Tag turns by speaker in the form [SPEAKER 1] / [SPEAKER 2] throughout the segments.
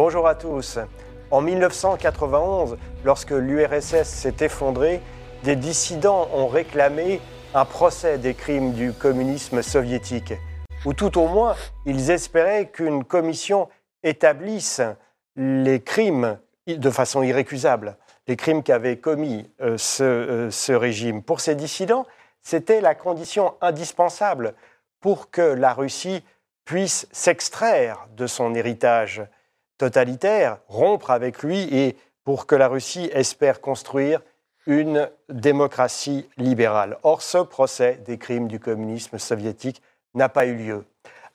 [SPEAKER 1] Bonjour à tous. En 1991, lorsque l'URSS s'est effondrée, des dissidents ont réclamé un procès des crimes du communisme soviétique, ou tout au moins, ils espéraient qu'une commission établisse les crimes de façon irrécusable, les crimes qu'avait commis euh, ce, euh, ce régime. Pour ces dissidents, c'était la condition indispensable pour que la Russie puisse s'extraire de son héritage totalitaire, rompre avec lui et pour que la Russie espère construire une démocratie libérale. Or, ce procès des crimes du communisme soviétique n'a pas eu lieu.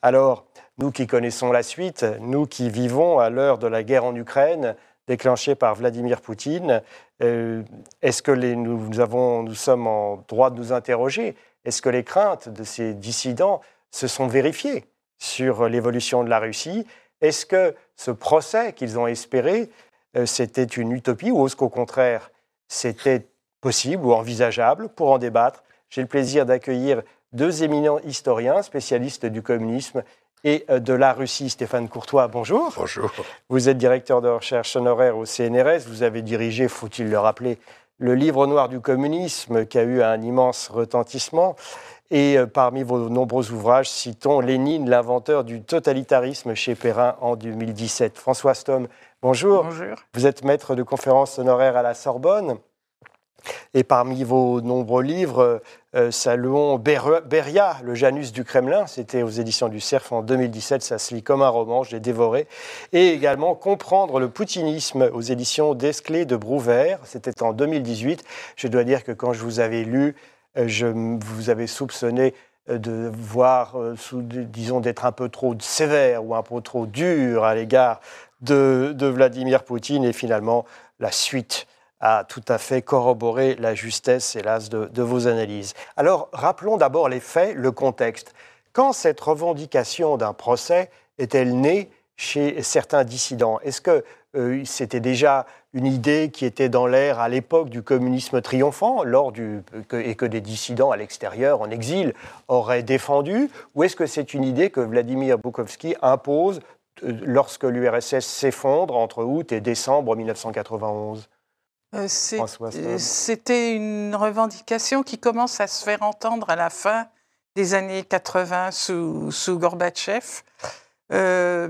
[SPEAKER 1] Alors, nous qui connaissons la suite, nous qui vivons à l'heure de la guerre en Ukraine, déclenchée par Vladimir Poutine, euh, est-ce que nous sommes en droit de nous interroger? Est-ce que les craintes de ces dissidents se sont vérifiées sur l'évolution de la Russie? Est-ce que ce procès qu'ils ont espéré, euh, c'était une utopie ou est-ce qu'au contraire, c'était possible ou envisageable pour en débattre? J'ai le plaisir d'accueillir deux éminents historiens, spécialistes du communisme et euh, de la Russie. Stéphane Courtois, bonjour.
[SPEAKER 2] Bonjour.
[SPEAKER 1] Vous êtes directeur de recherche honoraire au CNRS. Vous avez dirigé, faut-il le rappeler, le livre noir du communisme qui a eu un immense retentissement. Et euh, parmi vos nombreux ouvrages, citons Lénine, l'inventeur du totalitarisme chez Perrin en 2017. François Stom, bonjour.
[SPEAKER 3] Bonjour.
[SPEAKER 1] Vous êtes maître de conférences honoraires à la Sorbonne. Et parmi vos nombreux livres, euh, saluons Beria, le Janus du Kremlin. C'était aux éditions du Cerf en 2017. Ça se lit comme un roman, je l'ai dévoré. Et également Comprendre le poutinisme aux éditions Desclés de Brouvert. C'était en 2018. Je dois dire que quand je vous avais lu, euh, je vous avais soupçonné euh, de voir, disons, d'être un peu trop sévère ou un peu trop dur à l'égard de, Vladimir Poutine. Et finalement, la suite a tout à fait corroboré la justesse, hélas, de, vos analyses. Alors, rappelons d'abord les faits, le contexte. Quand cette revendication d'un procès est-elle née chez certains dissidents? Est-ce que euh, c'était déjà une idée qui était dans l'air à l'époque du communisme triomphant, lors du, que, et que des dissidents à l'extérieur, en exil, auraient défendu Ou est-ce que c'est une idée que Vladimir Bukovski impose euh, lorsque l'URSS s'effondre entre août et décembre 1991
[SPEAKER 3] euh, c'était une revendication qui commence à se faire entendre à la fin des années 80 sous, sous Gorbatchev. Euh,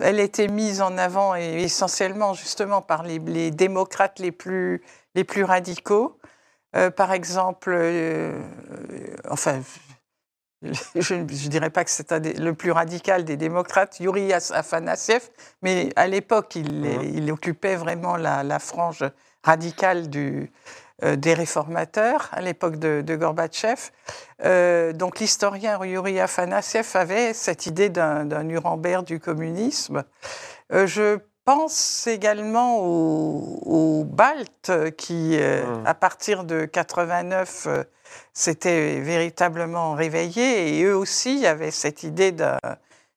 [SPEAKER 3] elle était mise en avant et essentiellement justement par les, démocrates les plus, les plus radicaux. Euh, par exemple, enfin, je ne dirais pas que c'est le plus radical des démocrates, Yuri Afanasiev, mais à l'époque, il, mmh. il, occupait vraiment la, la frange radical du, euh, des réformateurs à l'époque de, de, Gorbatchev. Euh, donc l'historien Yuri Afanasiev avait cette idée d'un Nuremberg du communisme. Euh, je pense également aux, Baltes qui, mmh. à partir de 89, s'étaient véritablement réveillés et eux aussi avaient cette idée d'un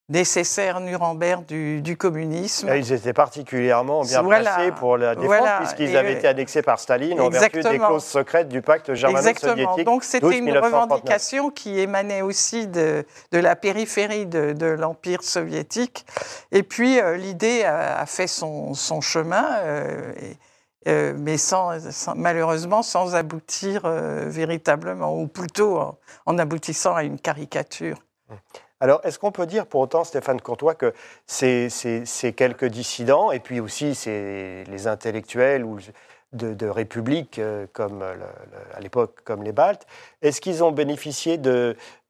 [SPEAKER 3] nécessaire Nuremberg du, communisme.
[SPEAKER 1] ils étaient particulièrement bien placés pour la défendre, puisqu'ils avaient été annexés par Staline en vertu des clauses secrètes du pacte germano-soviétique.
[SPEAKER 3] Donc c'était une revendication qui émanait aussi de, de la périphérie de, de l'Empire soviétique. Et puis euh, l'idée a, fait son, son chemin. Euh, euh, mais sans, malheureusement sans aboutir véritablement, ou plutôt en, en, aboutissant à une caricature.
[SPEAKER 1] Alors, est-ce qu'on peut dire pour autant, Stéphane Courtois, que ces, quelques dissidents, et puis aussi les intellectuels ou de, républiques, euh, comme à l'époque, comme les Baltes, est-ce qu'ils ont bénéficié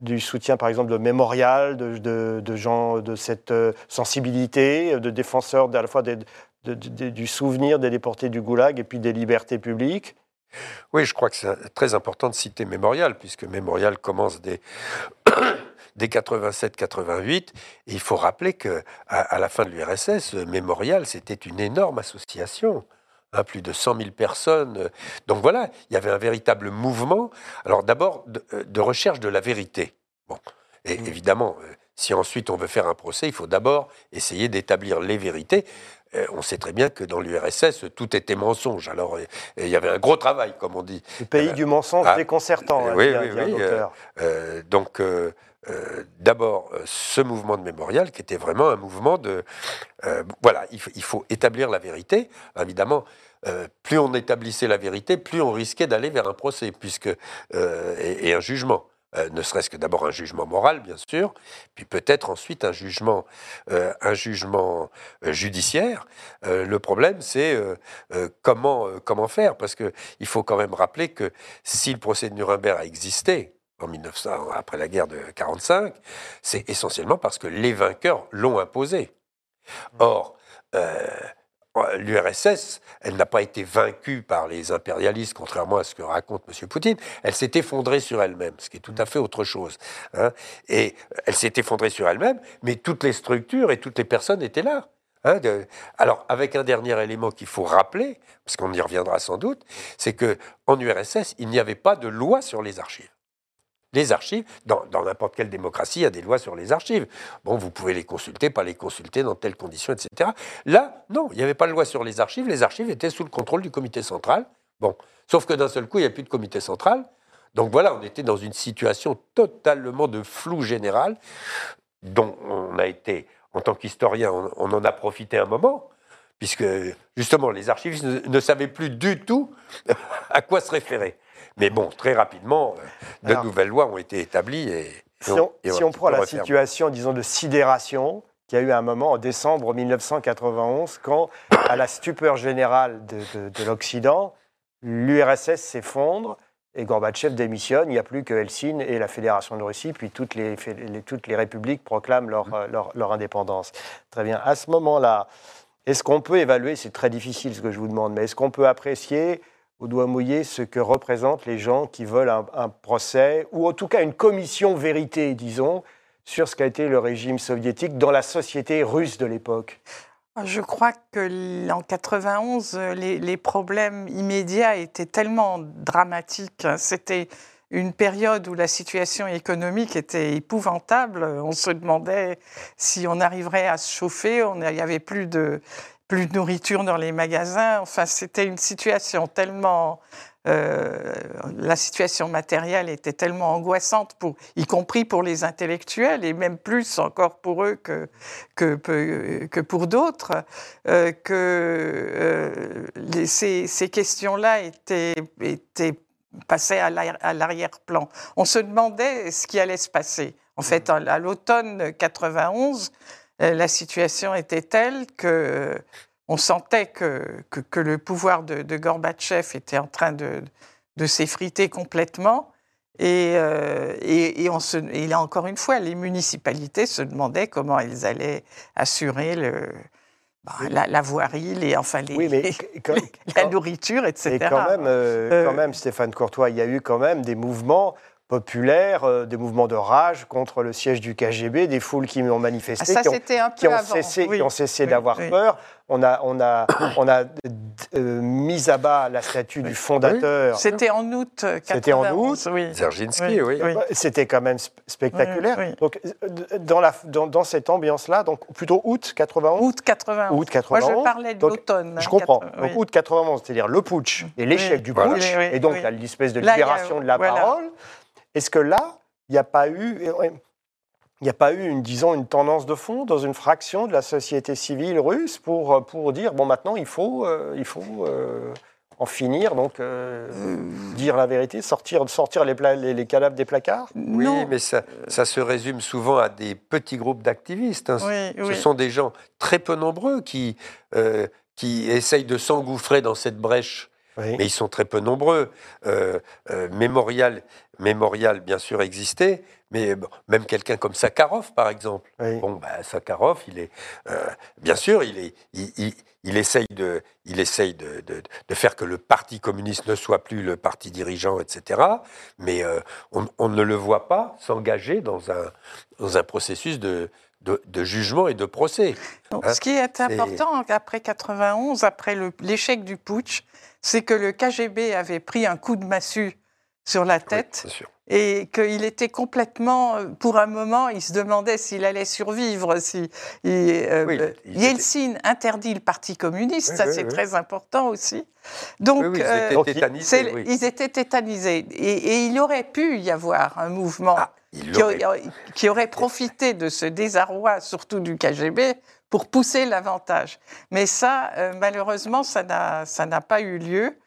[SPEAKER 1] du soutien, par exemple, de Mémorial, de, gens de cette euh, sensibilité, de défenseurs à la fois du souvenir des déportés du Goulag et puis des libertés publiques?
[SPEAKER 2] Oui, je crois que c'est très important de citer Mémorial, puisque Mémorial commence des dès 87-88. Et il faut rappeler que à, la fin de l'URSS, Mémorial, c'était une énorme association. Hein, plus de 100 000 personnes. Donc voilà, il y avait un véritable mouvement. Alors d'abord, de, euh, recherche de la vérité. Bon. Et mmh. évidemment, euh, si ensuite on veut faire un procès, il faut d'abord essayer d'établir les vérités. on sait très bien que dans l'URSS, tout était mensonge. Alors, il y avait un gros travail, comme on dit.
[SPEAKER 1] Le pays du mensonge ah, déconcertant,
[SPEAKER 2] oui, hein, oui, oui. donc, d'abord, ce mouvement de mémorial, qui était vraiment un mouvement de... voilà, il faut, établir la vérité. Évidemment, plus on établissait la vérité, plus on risquait d'aller vers un procès puisque, et un jugement. Euh, ne serait-ce que d'abord un jugement moral, bien sûr, puis peut-être ensuite un jugement, euh, un jugement euh, judiciaire. le problème, c'est comment, comment faire, parce qu'il faut quand même rappeler que si le procès de Nuremberg a existé, en 1900, après la guerre de 45, c'est essentiellement parce que les vainqueurs l'ont imposé. Or, l'URSS, elle n'a pas été vaincue par les impérialistes, contrairement à ce que raconte M. Poutine. Elle s'est effondrée sur elle-même, ce qui est tout à fait autre chose. Hein. Et elle s'est effondrée sur elle-même, mais toutes les structures et toutes les personnes étaient là. Hein, alors, avec un dernier élément qu'il faut rappeler, parce qu'on y reviendra sans doute, c'est que en URSS, il n'y avait pas de loi sur les archives. Les archives, dans n'importe quelle démocratie, il y a des lois sur les archives. Bon, vous pouvez les consulter, pas les consulter dans telles conditions, etc. Là, non, il n'y avait pas de loi sur les archives. Les archives étaient sous le contrôle du comité central. Bon, sauf que d'un seul coup, il n'y a plus de comité central. Donc voilà, on était dans une situation totalement de flou général, dont on a été, en tant qu'historien, on, en a profité un moment, puisque justement les archivistes ne savaient plus du tout à quoi se référer. Mais bon, très rapidement, euh, de nouvelles lois ont été établies. Et,
[SPEAKER 1] si on, prend la situation, disons, de sidération qu'il y a eu un moment en décembre 1991, quand, à la stupeur générale de, l'Occident, l'URSS s'effondre et Gorbatchev démissionne. Il n'y a plus que Helsinki et la Fédération de Russie, puis toutes les, toutes les républiques proclament leur, mmh. leur, leur indépendance. Très bien. À ce moment-là, est-ce qu'on peut évaluer, c'est très difficile ce que je vous demande, mais est-ce qu'on peut apprécier au doigt mouillé ce que représentent les gens qui veulent un, procès, ou en tout cas une commission vérité, disons, sur ce qu'a été le régime soviétique dans la société russe de l'époque
[SPEAKER 3] je crois que en 91, les, les, problèmes immédiats étaient tellement dramatiques. C'était une période où la situation économique était épouvantable. On se demandait si on arriverait à se chauffer. Il n'y avait plus de, plus de nourriture dans les magasins. Enfin, c'était une situation tellement... Euh, la situation matérielle était tellement angoissante, pour, y compris pour les intellectuels, et même plus encore pour eux que, que, que pour d'autres, euh, que euh, les, ces, ces questions-là étaient, étaient passées à l'arrière-plan. On se demandait ce qui allait se passer. En fait, à l'automne 91, euh, la situation était telle que on sentait que, que, le pouvoir de, Gorbatchev était en train de, de s'effriter complètement. Et, euh, et, on se, et, là, encore une fois, les municipalités se demandaient comment elles allaient assurer le, bah, la, voirie, les, enfin les, la nourriture, etc.
[SPEAKER 1] Et quand même, euh, quand même, Stéphane Courtois, il y a eu quand même des mouvements populaires, euh, des mouvements de rage contre le siège du KGB, des foules qui ont manifesté,
[SPEAKER 3] ah, qui, ont,
[SPEAKER 1] cessé, qui, ont, cessé, d'avoir peur. On a, on a, on a euh, mis à bas la statue du fondateur.
[SPEAKER 3] C'était en août
[SPEAKER 1] C'était en août.
[SPEAKER 2] Oui. Zerginski, oui.
[SPEAKER 1] C'était quand même spectaculaire. Donc, dans, la, dans, dans cette ambiance-là, donc plutôt août 91.
[SPEAKER 3] Août 91.
[SPEAKER 1] Août 91.
[SPEAKER 3] Moi, je parlais de l'automne.
[SPEAKER 1] Je comprends. Donc, août 91, c'est-à-dire le putsch et l'échec du putsch, et donc l'espèce de libération de la parole. Est-ce que là, il n'y a pas eu, il n'y a pas eu une, disons, une tendance de fond dans une fraction de la société civile russe pour, pour dire bon maintenant il faut, euh, il faut euh, en finir donc euh, dire la vérité, sortir, sortir les, les, cadavres des placards?
[SPEAKER 2] Oui, mais ça, ça, se résume souvent à des petits groupes d'activistes. Hein. Ce sont des gens très peu nombreux qui, qui essayent de s'engouffrer dans cette brèche mais ils sont très peu nombreux. Euh, euh, Mémorial, Mémorial, bien sûr, existait, mais même quelqu'un comme Sakharov, par exemple. Bon, bah, Sakharov, il est, euh, bien sûr, il, est, il, il, essaye, de, il essaye de, de, faire que le Parti communiste ne soit plus le parti dirigeant, etc. Mais on, on, ne le voit pas s'engager dans un, dans un processus de, de, jugement et de procès.
[SPEAKER 3] Donc, ce qui est important après 91, après l'échec du putsch, c'est que le KGB avait pris un coup de massue sur la tête et qu'il était complètement, pour un moment, il se demandait s'il allait survivre. Si, euh, Yeltsin interdit le Parti communiste, ça c'est très important aussi. Donc,
[SPEAKER 2] ils, étaient tétanisés,
[SPEAKER 3] ils étaient tétanisés. Et, il aurait pu y avoir un mouvement ah, qui, aurait profité de ce désarroi, surtout du KGB, pour pousser l'avantage. Mais ça, euh, malheureusement, ça n'a pas eu lieu.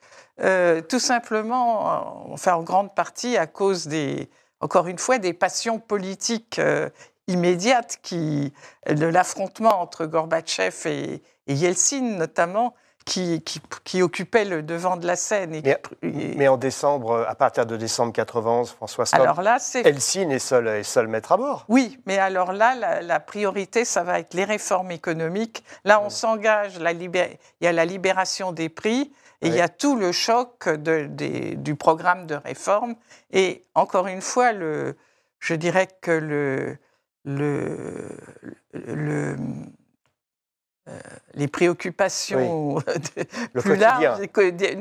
[SPEAKER 3] Euh, tout simplement, enfin en grande partie à cause des, encore une fois, des passions politiques euh, immédiates qui, de l'affrontement entre Gorbatchev et, Yeltsin notamment, qui, qui, occupait le devant de la scène.
[SPEAKER 1] mais, en décembre, à partir de décembre 91, François Stock, alors là, Yeltsin est seul, est seul maître à bord.
[SPEAKER 3] Oui, mais alors là, la, priorité, ça va être les réformes économiques. Là, on s'engage, il y a la libération des prix, et il y a tout le choc du programme de réforme. Et encore une fois, le, je dirais que le, le, le euh, les préoccupations plus larges,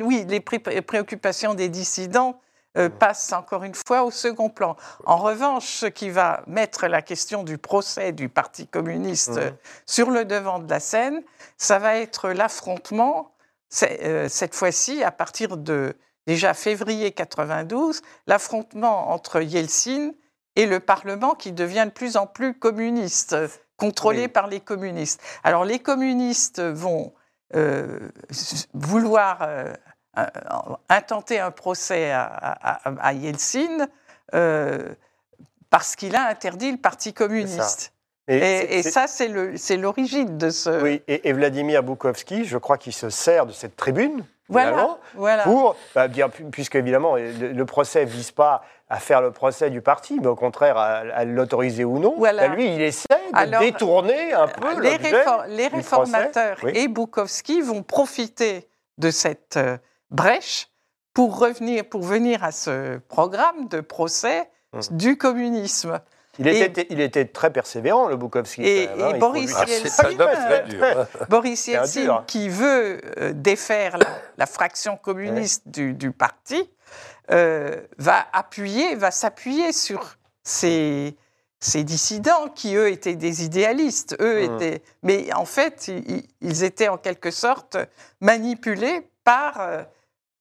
[SPEAKER 3] oui, les préoccupations des dissidents euh, passent encore une fois au second plan. En revanche, ce qui va mettre la question du procès du Parti communiste sur le devant de la scène, ça va être l'affrontement euh, cette fois-ci, à partir de déjà février 92, l'affrontement entre Yeltsin et le Parlement qui devient de plus en plus communiste, contrôlé par les communistes. Alors les communistes vont euh, vouloir euh, intenter un procès à, Yeltsin parce qu'il a interdit le Parti communiste. Et, ça, c'est l'origine de ce.
[SPEAKER 1] Oui, et, Vladimir Boukowski, je crois qu'il se sert de cette tribune.
[SPEAKER 3] Voilà, voilà.
[SPEAKER 1] Pour bah, dire, puisque évidemment, le, procès ne vise pas à faire le procès du parti, mais au contraire à, l'autoriser ou non. Bah, lui, il essaie de détourner un peu
[SPEAKER 3] les, les réformateurs et Boukowski vont profiter de cette euh, brèche pour revenir, pour venir à ce programme de procès hum. du communisme.
[SPEAKER 1] Il était, il était, très persévérant, le Bukowski.
[SPEAKER 3] Et, hein, Boris Yeltsin, qui veut euh, défaire la, fraction communiste du, parti, euh, va appuyer, va s'appuyer sur ces, ces, dissidents qui, eux, étaient des idéalistes. Eux mmh. étaient, mais en fait, ils, étaient en quelque sorte manipulés par... Euh,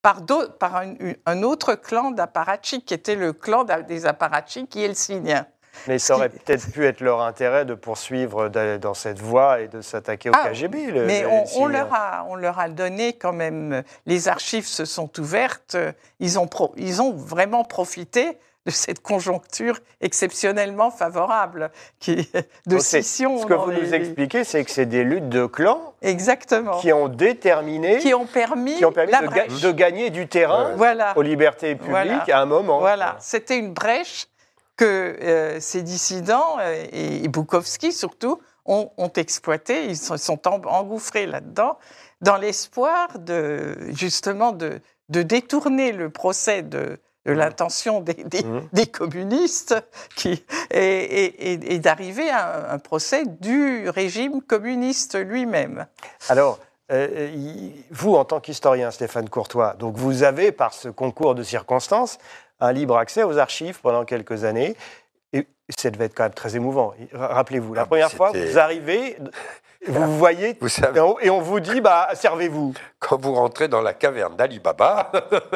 [SPEAKER 3] par, par un, un, autre clan d'apparatchiks, qui était le clan des apparatchiks yeltsiniens.
[SPEAKER 1] Mais ça aurait peut-être pu être leur intérêt de poursuivre dans cette voie et de s'attaquer au ah, KGB.
[SPEAKER 3] mais on, leur a, on leur a donné quand même. Les archives se sont ouvertes. Ils ont, ils ont vraiment profité de cette conjoncture exceptionnellement favorable qui, de scission.
[SPEAKER 1] Ce que vous nous expliquez, c'est que c'est des luttes de clans
[SPEAKER 3] Exactement.
[SPEAKER 1] qui ont déterminé,
[SPEAKER 3] qui ont permis,
[SPEAKER 1] qui ont permis de, gagner du terrain aux libertés publiques à un moment.
[SPEAKER 3] Voilà, c'était une brèche que euh, ces dissidents, euh, et, Bukowski surtout, ont, exploité, ils sont, sont engouffrés là-dedans, dans l'espoir de, justement de, de, détourner le procès de, de mmh. l'intention des, mmh. des, communistes qui, et, et, d'arriver à un, procès du régime communiste lui-même.
[SPEAKER 1] Alors, euh, vous, en tant qu'historien, Stéphane Courtois, donc vous avez, par ce concours de circonstances, un libre accès aux archives pendant quelques années. Et ça devait être quand même très émouvant. Rappelez-vous, la ah, première fois, vous arrivez, vous voyez, et on vous dit, bah, servez-vous.
[SPEAKER 2] Quand vous rentrez dans la caverne d'Ali Baba,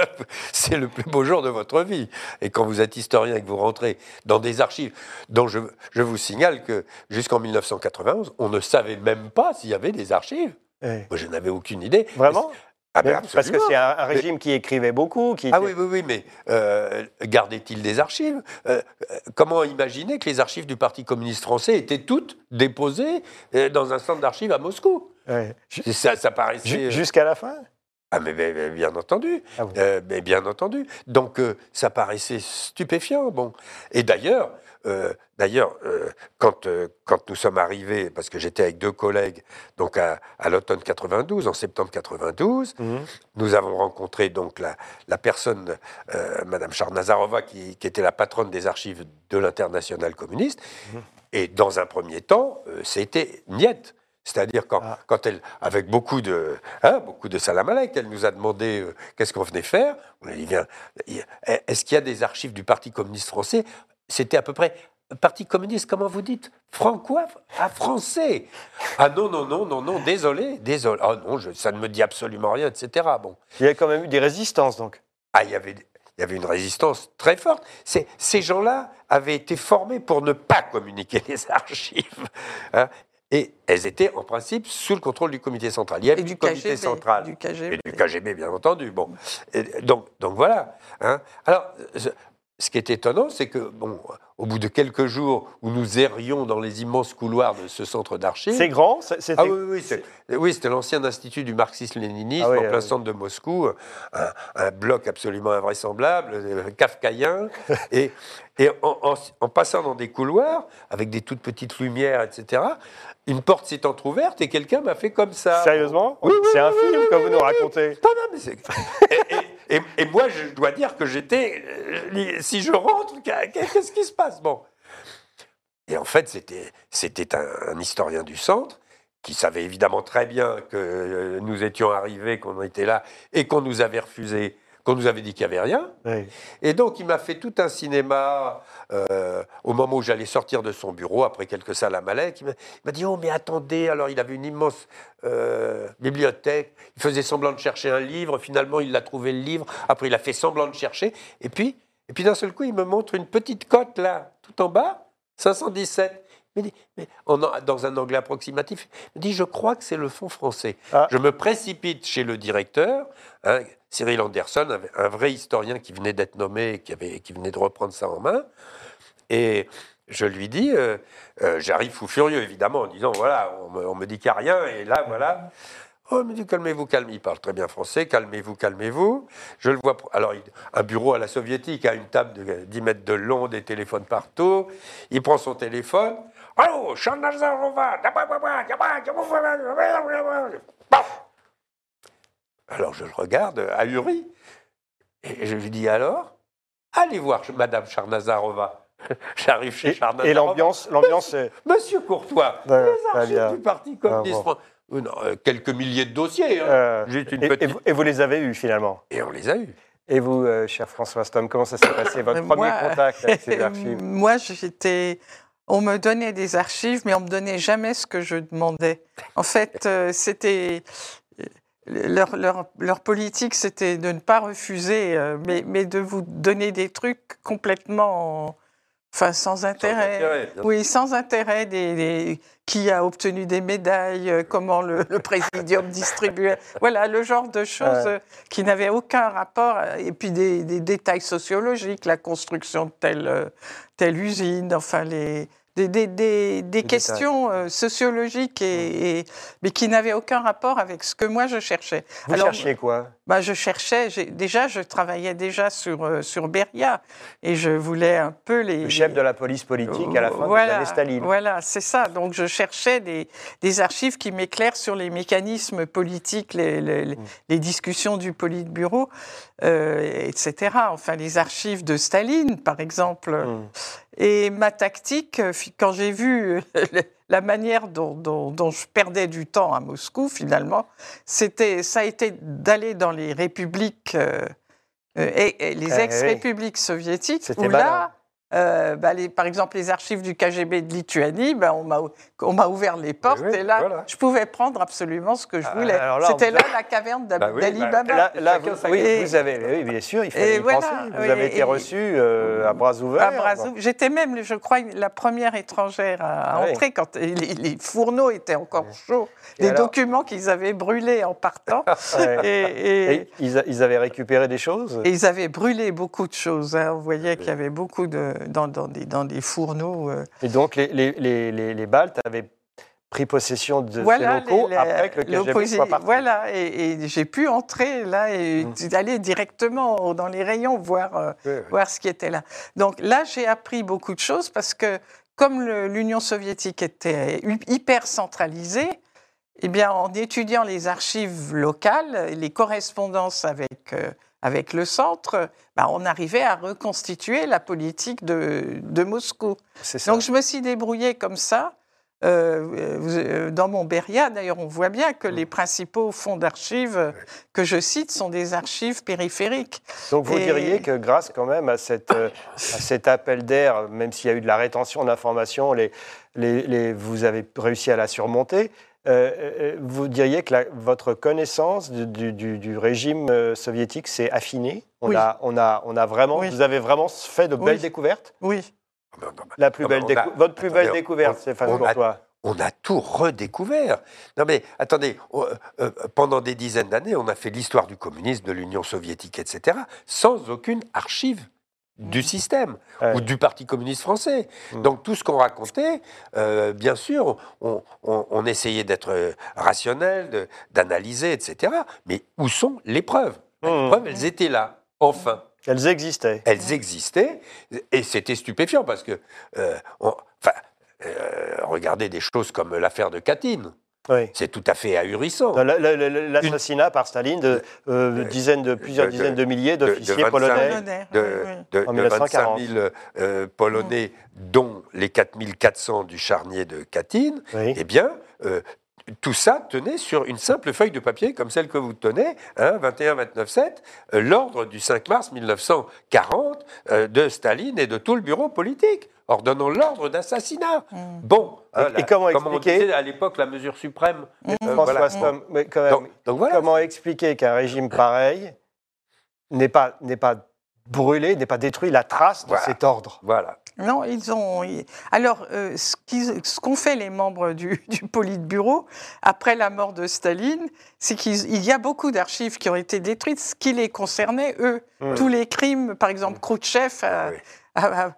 [SPEAKER 2] c'est le plus beau jour de votre vie. Et quand vous êtes historien et que vous rentrez dans des archives dont je, je vous signale que jusqu'en 1991, on ne savait même pas s'il y avait des archives. Moi, je n'avais aucune idée.
[SPEAKER 1] Vraiment? Ah ben parce que c'est un, régime qui écrivait beaucoup. Qui
[SPEAKER 2] ah oui, oui, oui, mais euh, gardait-il des archives? Euh, euh, Comment imaginer que les archives du Parti communiste français étaient toutes déposées dans un centre d'archives à Moscou? Ça, ça paraissait...
[SPEAKER 1] Jusqu'à la fin?
[SPEAKER 2] Ah mais, bien entendu, ah mais bien entendu. Donc ça paraissait stupéfiant. Bon, et d'ailleurs, euh, d'ailleurs, euh, quand, euh, quand nous sommes arrivés, parce que j'étais avec deux collègues, donc à, l'automne 92, en septembre 92, mhm. nous avons rencontré donc la, la personne, Madame Charnazarova, qui, qui, était la patronne des archives de l'international communiste. Mhm. Et dans un premier temps, c'était Niet. C'est-à-dire quand, ah. quand, elle, avec beaucoup de, hein, beaucoup de salamalek, elle nous a demandé euh, qu'est-ce qu'on venait faire. On a dit, est-ce qu'il y a des archives du Parti communiste français C'était à peu près Parti communiste, comment vous dites? Francois à français. Ah non, non, non, non, non, désolé, désolé. Ah non, ça ne me dit absolument rien, etc. Bon.
[SPEAKER 1] Il y a quand même eu des résistances, donc.
[SPEAKER 2] Ah, il y avait, il y avait une résistance très forte. Ces gens-là avaient été formés pour ne pas communiquer les archives. Hein. et elles étaient en principe sous le contrôle du comité central. Il y avait du comité central.
[SPEAKER 3] Du KGB.
[SPEAKER 2] Et du KGB, bien entendu. Bon. donc, donc voilà. Hein. Alors, ce qui est étonnant, c'est que, bon, au bout de quelques jours où nous errions dans les immenses couloirs de ce centre d'archives.
[SPEAKER 1] C'est grand
[SPEAKER 2] Ah oui, oui, c'était l'ancien institut du marxisme-léninisme ah en plein centre de Moscou, un, bloc absolument invraisemblable, euh, kafkaïen. et et en, passant dans des couloirs, avec des toutes petites lumières, etc., une porte s'est entr'ouverte et quelqu'un m'a fait comme ça.
[SPEAKER 1] Sérieusement? Oui, C'est un film que vous nous racontez.
[SPEAKER 2] Non, non, mais c'est. Et, moi, je dois dire que j'étais. Euh, si je rentre, qu'est-ce qui se passe? Bon. Et en fait, c'était un, historien du centre qui savait évidemment très bien que euh, nous étions arrivés, qu'on était là et qu'on nous avait refusé qu'on nous avait dit qu'il n'y avait rien. Et donc, il m'a fait tout un cinéma euh, au moment où j'allais sortir de son bureau, après quelques salles à Malek. Il m'a dit Oh, mais attendez Alors, il avait une immense euh, bibliothèque. Il faisait semblant de chercher un livre. Finalement, il a trouvé le livre. Après, il a fait semblant de chercher. Et puis, et puis d'un seul coup, il me montre une petite cote là, tout en bas, 517. Mais, mais dans un anglais approximatif, il me dit Je crois que c'est le fonds français. Ah. Je me précipite chez le directeur. Hein, Cyril Anderson, un vrai historien qui venait d'être nommé, qui, avait, qui venait de reprendre ça en main. Et je lui dis, euh, euh, j'arrive fou furieux évidemment, en disant voilà, on me, dit qu'il n'y a rien, et là voilà. Oh, il me dit calmez-vous, calmez. Il parle très bien français, calmez-vous, calmez-vous. Je le vois. Alors, un bureau à la soviétique, à une table de 10 mètres de long, des téléphones partout. Il prend son téléphone. Allô, alors je le regarde, ahuri, et je lui dis alors, allez voir Madame Charnazarova. J'arrive chez Charnazarova.
[SPEAKER 1] Et l'ambiance, l'ambiance
[SPEAKER 2] Monsieur Courtois, les archives du Parti communiste euh, euh, quelques milliers de dossiers. Hein. Euh,
[SPEAKER 1] et, vous, les avez eus finalement?
[SPEAKER 2] Et on les a eus.
[SPEAKER 1] Et vous, cher François Stom, comment ça s'est passé, votre premier contact avec ces archives?
[SPEAKER 3] Moi, j'étais... On me donnait des archives, mais on me donnait jamais ce que je demandais. En fait, c'était leur, leur, leur, politique, c'était de ne pas refuser, euh, mais, mais, de vous donner des trucs complètement, enfin, sans intérêt. oui, sans intérêt. Des, qui a obtenu des médailles, euh, comment le, le présidium distribuait. Voilà, le genre de choses qui n'avaient aucun rapport. Et puis des, des, détails sociologiques, la construction de telle, telle usine, enfin les des, questions euh, sociologiques, et, mais qui n'avaient aucun rapport avec ce que moi je cherchais.
[SPEAKER 1] Vous cherchiez quoi?
[SPEAKER 3] Bah, Je cherchais, déjà, je travaillais déjà sur, euh, sur Beria, et je voulais un peu les...
[SPEAKER 1] Le chef de la police politique à la fin voilà, de l'année Staline.
[SPEAKER 3] Voilà, c'est ça. Donc je cherchais des, des archives qui m'éclairent sur les mécanismes politiques, les, les, mm. discussions du Politburo, euh, etc. Enfin, les archives de Staline, par exemple. Mm. Et ma tactique, euh, quand j'ai vu la manière dont, je perdais du temps à Moscou, finalement, c'était, ça a été d'aller dans les républiques, euh, et, les eh ex-républiques soviétiques, où là, euh, bah, par exemple, les archives du KGB de Lituanie, bah, on m'a ouvert les portes et là, je pouvais prendre absolument ce que je ah, voulais. C'était là la caverne bah d'Ali Baba.
[SPEAKER 1] Là, vous, oui, vous avez, oui, bien sûr, il fallait y penser. Vous avez été reçu euh, à bras ouverts.
[SPEAKER 3] J'étais même, je crois, la première étrangère à, entrer quand les, fourneaux étaient encore chauds. les documents qu'ils avaient brûlés en partant.
[SPEAKER 1] et, ils, avaient récupéré des choses?
[SPEAKER 3] Et ils avaient brûlé beaucoup de choses. Hein. On voyait qu'il y avait beaucoup de dans, des, dans des fourneaux. Euh.
[SPEAKER 1] Et donc les, les, les, les, Baltes avaient pris possession de ces locaux après que le KGB soit parti.
[SPEAKER 3] Voilà, et, j'ai pu entrer là et mmh. aller directement dans les rayons voir, euh, voir ce qui était là. Donc là, j'ai appris beaucoup de choses parce que comme l'Union soviétique était hyper centralisée, eh bien, en étudiant les archives locales, les correspondances avec euh, avec le centre, bah, on arrivait à reconstituer la politique de, de Moscou. Donc je me suis débrouillée comme ça, euh, dans Montbéria, d'ailleurs, on voit bien que les principaux fonds d'archives que je cite sont des archives périphériques.
[SPEAKER 1] Donc vous diriez que grâce quand même à, cette, à cet appel d'air, même s'il y a eu de la rétention d'informations, les, les, vous avez réussi à la surmonter. Vous diriez que votre connaissance du, du, régime soviétique s'est affinée? On, a, on, a, on a vraiment, Vous avez vraiment fait de belles découvertes?
[SPEAKER 3] Oui.
[SPEAKER 1] La plus belle Votre plus belle découverte, Stéphane Courtois
[SPEAKER 2] on a tout redécouvert. Non mais attendez, euh, euh, pendant des dizaines d'années, on a fait l'histoire du communisme, de l'Union soviétique, etc., sans aucune archive du système ou du Parti communiste français. Mmh. Donc tout ce qu'on racontait, euh, bien sûr, on, essayait d'être rationnel, d'analyser, etc. Mais où sont les preuves? Les mmh. preuves, elles étaient là, enfin.
[SPEAKER 1] Elles existaient.
[SPEAKER 2] Elles existaient, et c'était stupéfiant parce que, euh, enfin, euh, regardez des choses comme l'affaire de C'est tout à fait ahurissant.
[SPEAKER 1] L'assassinat par Staline de, euh, dizaines de, plusieurs dizaines de milliers d'officiers polonais.
[SPEAKER 2] De, de, 25 000 Polonais, dont les 4400 du charnier de Katyn, eh bien, tout ça tenait sur une simple feuille de papier comme celle que vous tenez, 21-29-7, hein, euh, l'ordre du 5 mars 1940 euh, de Staline et de tout le bureau politique, ordonnant l'ordre d'assassinat. Mmh. Bon,
[SPEAKER 1] et, hein, comment expliquer
[SPEAKER 2] à l'époque la mesure suprême
[SPEAKER 1] mmh. euh, mais quand même, comment expliquer qu'un régime pareil n'est pas, pas brûlé, n'est pas détruit la trace de cet ordre
[SPEAKER 2] Voilà.
[SPEAKER 3] Non, ils ont. Alors, euh, ce qu'ont fait les membres du, du Politburo après la mort de Staline, c'est qu'il y a beaucoup d'archives qui ont été détruites, ce qui les concernait, eux. Mmh. Tous les crimes, par exemple, mmh. Khrouchtchev a,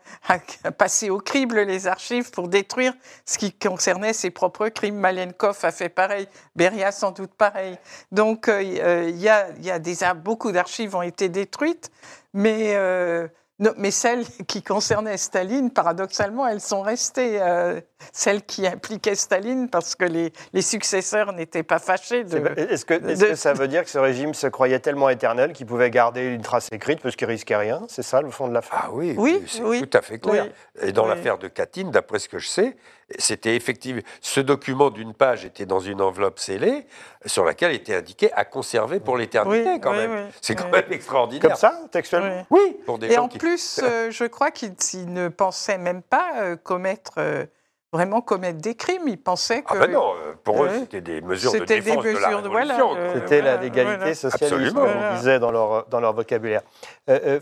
[SPEAKER 3] passé au crible les archives pour détruire ce qui concernait ses propres crimes. Malenkov a fait pareil, Beria sans doute pareil. Donc, euh, euh, il y, a, y a des, beaucoup d'archives ont été détruites, mais mais celles qui concernaient Staline, paradoxalement, elles sont restées. Euh, celles qui impliquaient Staline, parce que les, successeurs n'étaient pas fâchés de.
[SPEAKER 1] Est-ce que, ça veut dire que ce régime se croyait tellement éternel qu'il pouvait garder une trace écrite parce qu'il risquait rien? C'est ça le fond de l'affaire?
[SPEAKER 2] Ah oui, oui c'est tout à fait clair. Et dans l'affaire de Katyn, d'après ce que je sais, c'était effectivement. Ce document d'une page était dans une enveloppe scellée sur laquelle était indiqué à conserver pour l'éternité, quand même. c'est quand même extraordinaire.
[SPEAKER 1] Comme ça, textuellement?
[SPEAKER 3] Oui. Pour des Et en plus, euh, je crois qu'il ne pensait même pas euh, commettre. Euh, vraiment commettre des crimes. Ils pensaient que. Ah
[SPEAKER 2] ben non, pour eux, c'était des mesures de défense des mesures de la voilà,
[SPEAKER 1] C'était la légalité socialiste, comme on disait dans leur, dans leur vocabulaire.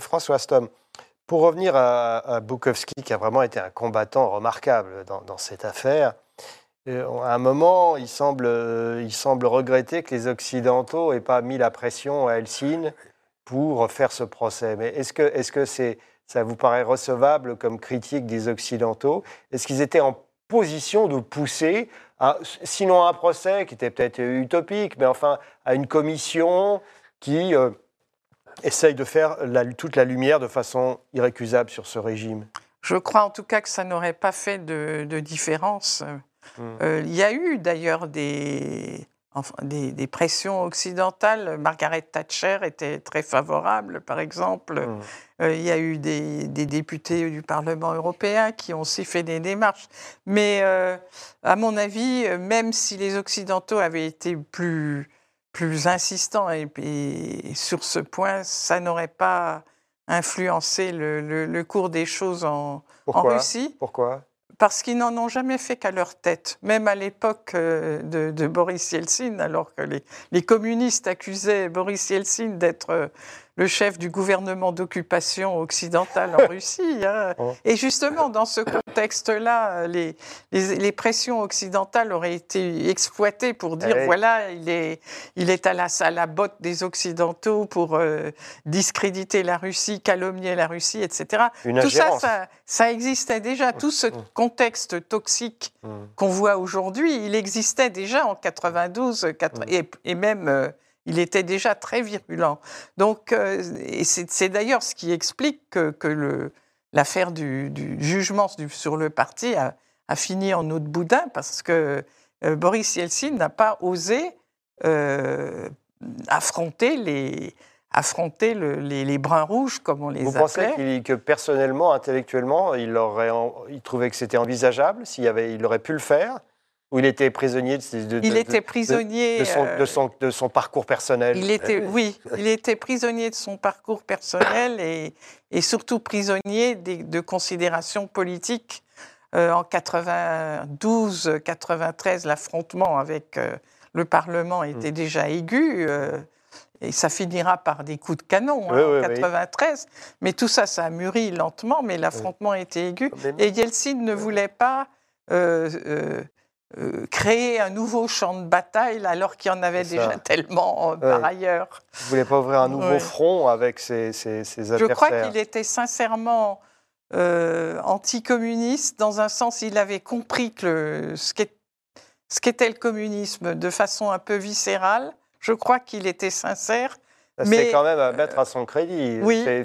[SPEAKER 1] François Stom, pour revenir à, Bukowski, qui a vraiment été un combattant remarquable dans, cette affaire, à un moment, il semble, il semble regretter que les Occidentaux n'aient pas mis la pression à Helsinki pour faire ce procès. Mais est-ce que, est-ce que c'est, ça vous paraît recevable comme critique des Occidentaux? Est-ce qu'ils étaient en position de pousser, sinon à un procès qui était peut-être utopique, mais enfin à une commission qui euh, essaye de faire toute la lumière de façon irrécusable sur ce régime?
[SPEAKER 3] Je crois en tout cas que ça n'aurait pas fait de, différence. Hmm. Euh, il y a eu d'ailleurs des, des, pressions occidentales. Margaret Thatcher était très favorable, par exemple. Hmm. Euh, il y a eu des, députés du Parlement européen qui ont aussi fait des démarches. Mais euh, à mon avis, même si les Occidentaux avaient été plus plus insistant. Et, sur ce point, ça n'aurait pas influencé le, cours des choses en, Russie.
[SPEAKER 1] Pourquoi?
[SPEAKER 3] Parce qu'ils n'en ont jamais fait qu'à leur tête. Même à l'époque euh, de, Boris Yeltsin, alors que les, les communistes accusaient Boris Yeltsin d'être euh, le chef du gouvernement d'occupation occidentale en Russie. Hein. Oh. Et justement, dans ce contexte-là, les, les, pressions occidentales auraient été exploitées pour dire eh voilà, il est, il est à, la, à la botte des Occidentaux pour euh, discréditer la Russie, calomnier la Russie, etc. Tout ça, ça, ça, existait déjà. Tout ce mm. contexte toxique mm. qu'on voit aujourd'hui, il existait déjà en 92 mm. et, et, même. Il était déjà très virulent. Donc, euh, et c'est d'ailleurs ce qui explique que, l'affaire du, jugement sur le parti a, fini en eau de boudin parce que euh, Boris Yeltsin n'a pas osé euh, affronter les affronter les, bruns rouges, comme on les
[SPEAKER 1] Vous
[SPEAKER 3] appelait.
[SPEAKER 1] Vous pensez que personnellement, intellectuellement, il, aurait, il trouvait que c'était envisageable, s'il avait, il aurait pu le faire? Où il était prisonnier de,
[SPEAKER 3] il était prisonnier
[SPEAKER 1] de, son, de, son, parcours personnel.
[SPEAKER 3] Il était, oui, il était prisonnier de son parcours personnel et, et surtout prisonnier de, considérations politiques. en 92-93, l'affrontement avec le Parlement était mm. déjà aigu. Et ça finira par des coups de canon hein, en 93. Mais tout ça, ça a mûri lentement, mais l'affrontement était aigu. Et Yeltsin ne voulait pas euh, euh, euh, créer un nouveau champ de bataille alors qu'il y en avait déjà tellement par ailleurs.
[SPEAKER 1] Il ne voulait pas ouvrir un nouveau front avec ses, ses, adversaires.
[SPEAKER 3] Je crois qu'il était sincèrement anticommuniste. Dans un sens, il avait compris que ce qu'était le communisme de façon un peu viscérale je crois qu'il était sincère.
[SPEAKER 1] C'est quand même à mettre à son crédit. Oui. C'est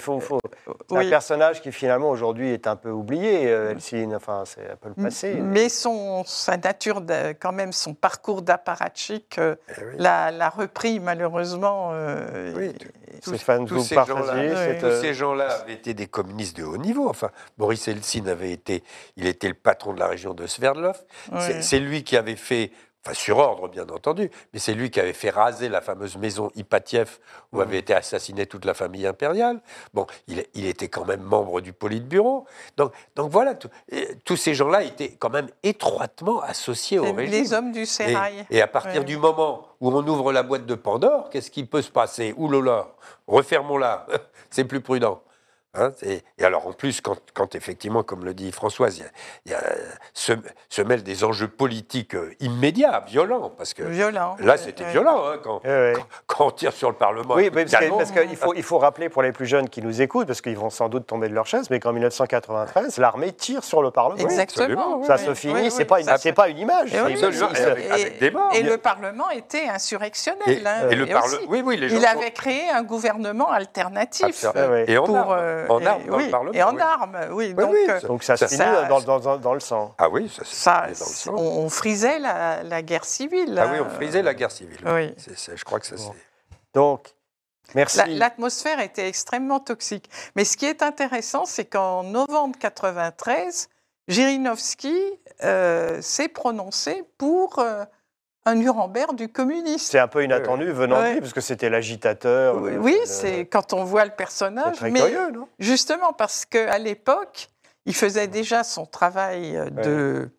[SPEAKER 1] un personnage qui finalement aujourd'hui est un peu oublié, euh, Elcine. Enfin, c'est un peu le passé.
[SPEAKER 3] Mais son, sa nature, quand même, son parcours d'apparatchik euh, eh l'a repris malheureusement.
[SPEAKER 2] Euh, oui. Tous, ces gens-là avaient été des communistes de haut niveau. Enfin, Boris Eltsine avait été, il était le patron de la région de Sverdlov. C'est lui qui avait fait enfin sur ordre bien entendu, mais c'est lui qui avait fait raser la fameuse maison Ipatiev où avait été assassinée toute la famille impériale. Bon, il, était quand même membre du Politburo. Donc, donc voilà, tous ces gens-là étaient quand même étroitement associés au régime.
[SPEAKER 3] Les hommes du sérail.
[SPEAKER 2] Et, à partir du moment où on ouvre la boîte de Pandore, qu'est-ce qui peut se passer? Ouh là refermons-la, c'est plus prudent. Hein, et, alors en plus, quand, effectivement, comme le dit Françoise, il y a, se, mêlent des enjeux politiques euh, immédiats, violents, parce que là c'était violent hein, quand, quand, on tire sur le Parlement.
[SPEAKER 1] Oui, parce qu'il faut, il faut rappeler pour les plus jeunes qui nous écoutent, parce qu'ils vont sans doute tomber de leur chaise, mais qu'en 1993, l'armée tire sur le Parlement.
[SPEAKER 3] Exactement.
[SPEAKER 1] ça se finit, c'est pas, une, pas une image. Et,
[SPEAKER 3] et, le Parlement était insurrectionnel. Hein, et le oui, oui, les gens il avait créé un gouvernement alternatif.
[SPEAKER 2] et pour, en armes
[SPEAKER 3] dans
[SPEAKER 2] le Parlement.
[SPEAKER 3] Et en armes, oui.
[SPEAKER 1] donc, euh, donc, ça se finit dans, dans, le sang.
[SPEAKER 2] Ah oui, ça, ça dans le
[SPEAKER 3] sang. On, frisait la, guerre civile.
[SPEAKER 2] Ah oui, on frisait la guerre civile. Oui. je crois que ça c'est...
[SPEAKER 1] Donc, Merci.
[SPEAKER 3] L'atmosphère était extrêmement toxique. Mais ce qui est intéressant, c'est qu'en novembre 93, Jirinovski euh, s'est prononcé pour euh, un Nuremberg du communisme.
[SPEAKER 1] C'est un peu inattendu venant de lui, parce que c'était l'agitateur.
[SPEAKER 3] Oui, c'est quand on voit le personnage. mais non? justement, parce qu'à l'époque, il faisait déjà son travail de.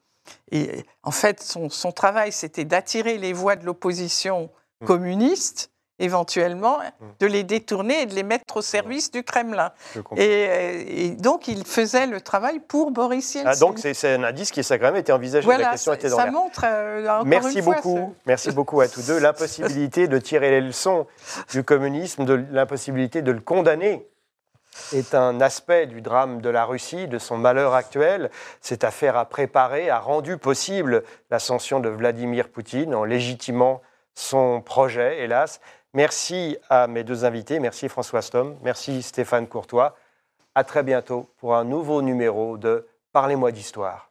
[SPEAKER 3] Et en fait, son, son travail, c'était d'attirer les voix de l'opposition mmh. communiste éventuellement, mmh. de les détourner et de les mettre au service du Kremlin. Et, donc, il faisait le travail pour Boris Yeltsin. Ah,
[SPEAKER 1] donc, c'est un indice qui, quand même été envisagé.
[SPEAKER 3] Voilà, la question était dans ça montre,
[SPEAKER 1] euh, Merci beaucoup. Merci beaucoup à tous deux. L'impossibilité de tirer les leçons du communisme, de l'impossibilité de le condamner est un aspect du drame de la Russie, de son malheur actuel. Cette affaire a préparé, a rendu possible l'ascension de Vladimir Poutine en légitimant son projet, hélas. Merci à mes deux invités. Merci François Stom. Merci Stéphane Courtois. À très bientôt pour un nouveau numéro de Parlez-moi d'histoire.